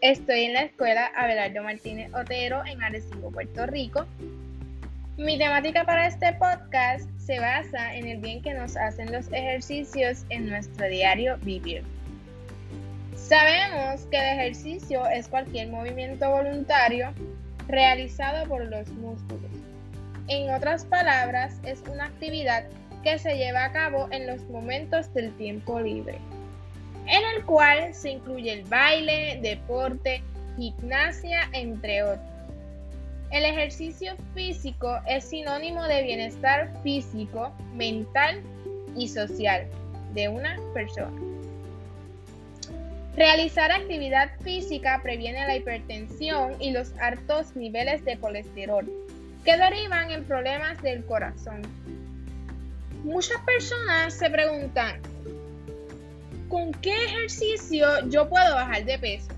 Estoy en la escuela Abelardo Martínez Otero en Arecibo, Puerto Rico. Mi temática para este podcast se basa en el bien que nos hacen los ejercicios en nuestro diario vivir. Sabemos que el ejercicio es cualquier movimiento voluntario realizado por los músculos. En otras palabras, es una actividad que se lleva a cabo en los momentos del tiempo libre en el cual se incluye el baile, deporte, gimnasia, entre otros. El ejercicio físico es sinónimo de bienestar físico, mental y social de una persona. Realizar actividad física previene la hipertensión y los altos niveles de colesterol, que derivan en problemas del corazón. Muchas personas se preguntan, ¿con qué ejercicio yo puedo bajar de peso?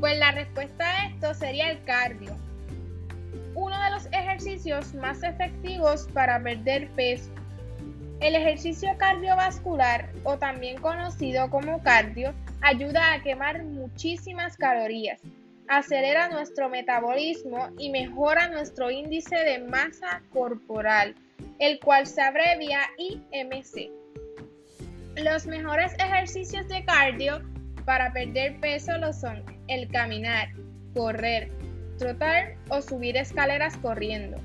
Pues la respuesta a esto sería el cardio. Uno de los ejercicios más efectivos para perder peso. El ejercicio cardiovascular, o también conocido como cardio, ayuda a quemar muchísimas calorías, acelera nuestro metabolismo y mejora nuestro índice de masa corporal, el cual se abrevia IMC. Los mejores ejercicios de cardio para perder peso lo son el caminar, correr, trotar o subir escaleras corriendo,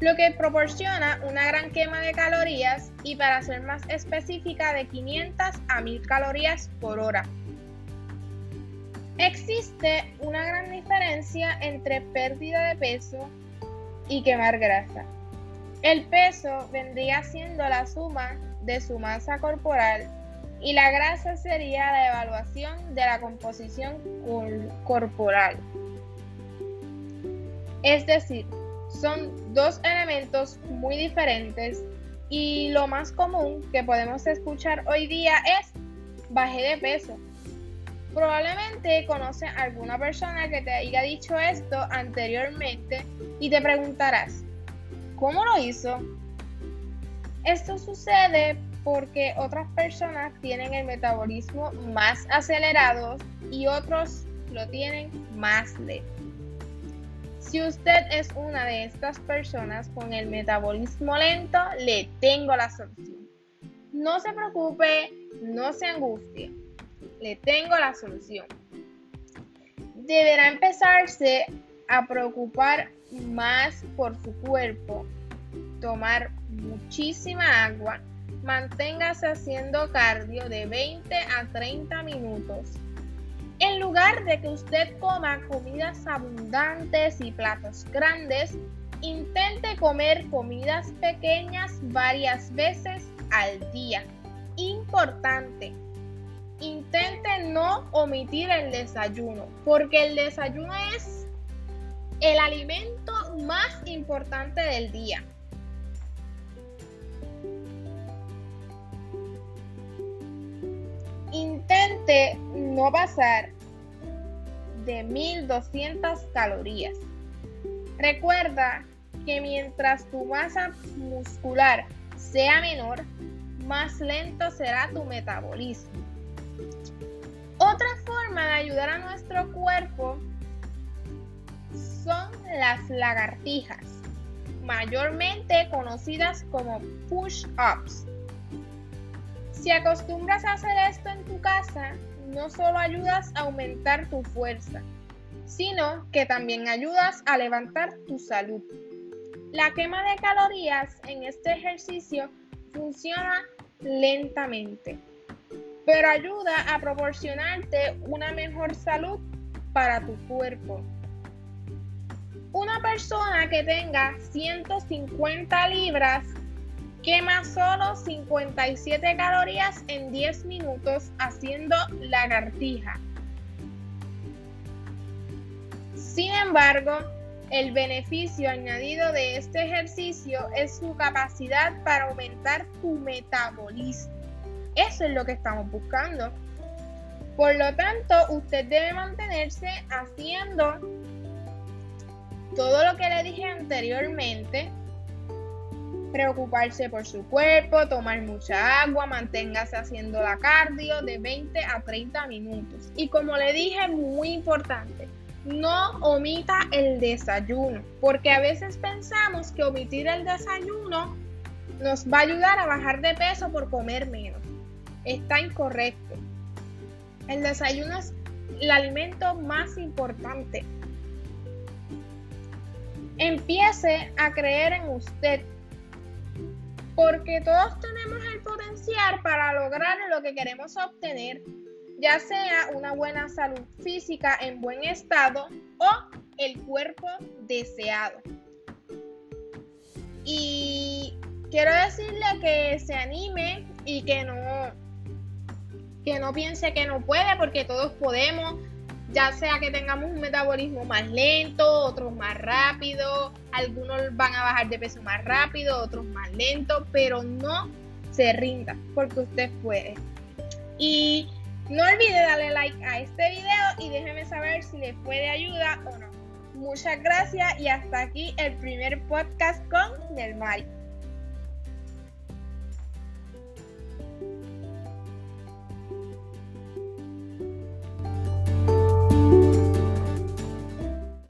lo que proporciona una gran quema de calorías y para ser más específica de 500 a 1000 calorías por hora. Existe una gran diferencia entre pérdida de peso y quemar grasa. El peso vendría siendo la suma de su masa corporal y la grasa sería la evaluación de la composición corporal. Es decir, son dos elementos muy diferentes y lo más común que podemos escuchar hoy día es bajé de peso. Probablemente conoce a alguna persona que te haya dicho esto anteriormente y te preguntarás, ¿cómo lo hizo? Esto sucede porque otras personas tienen el metabolismo más acelerado y otros lo tienen más lento. Si usted es una de estas personas con el metabolismo lento, le tengo la solución. No se preocupe, no se angustie, le tengo la solución. Deberá empezarse a preocupar más por su cuerpo, tomar muchísima agua, manténgase haciendo cardio de 20 a 30 minutos. En lugar de que usted coma comidas abundantes y platos grandes, intente comer comidas pequeñas varias veces al día. Importante. Intente no omitir el desayuno, porque el desayuno es el alimento más importante del día. Intente no pasar de 1200 calorías. Recuerda que mientras tu masa muscular sea menor, más lento será tu metabolismo. Otra forma de ayudar a nuestro cuerpo son las lagartijas, mayormente conocidas como push-ups. Si acostumbras a hacer esto en tu casa, no solo ayudas a aumentar tu fuerza, sino que también ayudas a levantar tu salud. La quema de calorías en este ejercicio funciona lentamente, pero ayuda a proporcionarte una mejor salud para tu cuerpo. Persona que tenga 150 libras Quema solo 57 calorías en 10 minutos haciendo lagartija. Sin embargo, el beneficio añadido de este ejercicio es su capacidad para aumentar tu metabolismo. Eso es lo que estamos buscando. Por lo tanto, usted debe mantenerse haciendo todo lo que le dije anteriormente preocuparse por su cuerpo, tomar mucha agua, manténgase haciendo la cardio de 20 a 30 minutos. Y como le dije, muy importante, no omita el desayuno, porque a veces pensamos que omitir el desayuno nos va a ayudar a bajar de peso por comer menos. Está incorrecto. El desayuno es el alimento más importante. Empiece a creer en usted porque todos tenemos el potencial para lograr lo que queremos obtener, ya sea una buena salud física en buen estado o el cuerpo deseado. Y quiero decirle que se anime y que no que no piense que no puede porque todos podemos ya sea que tengamos un metabolismo más lento, otros más rápido, algunos van a bajar de peso más rápido, otros más lento, pero no se rinda porque usted puede. Y no olvide darle like a este video y déjeme saber si le fue de ayuda o no. Muchas gracias y hasta aquí el primer podcast con Nelmari.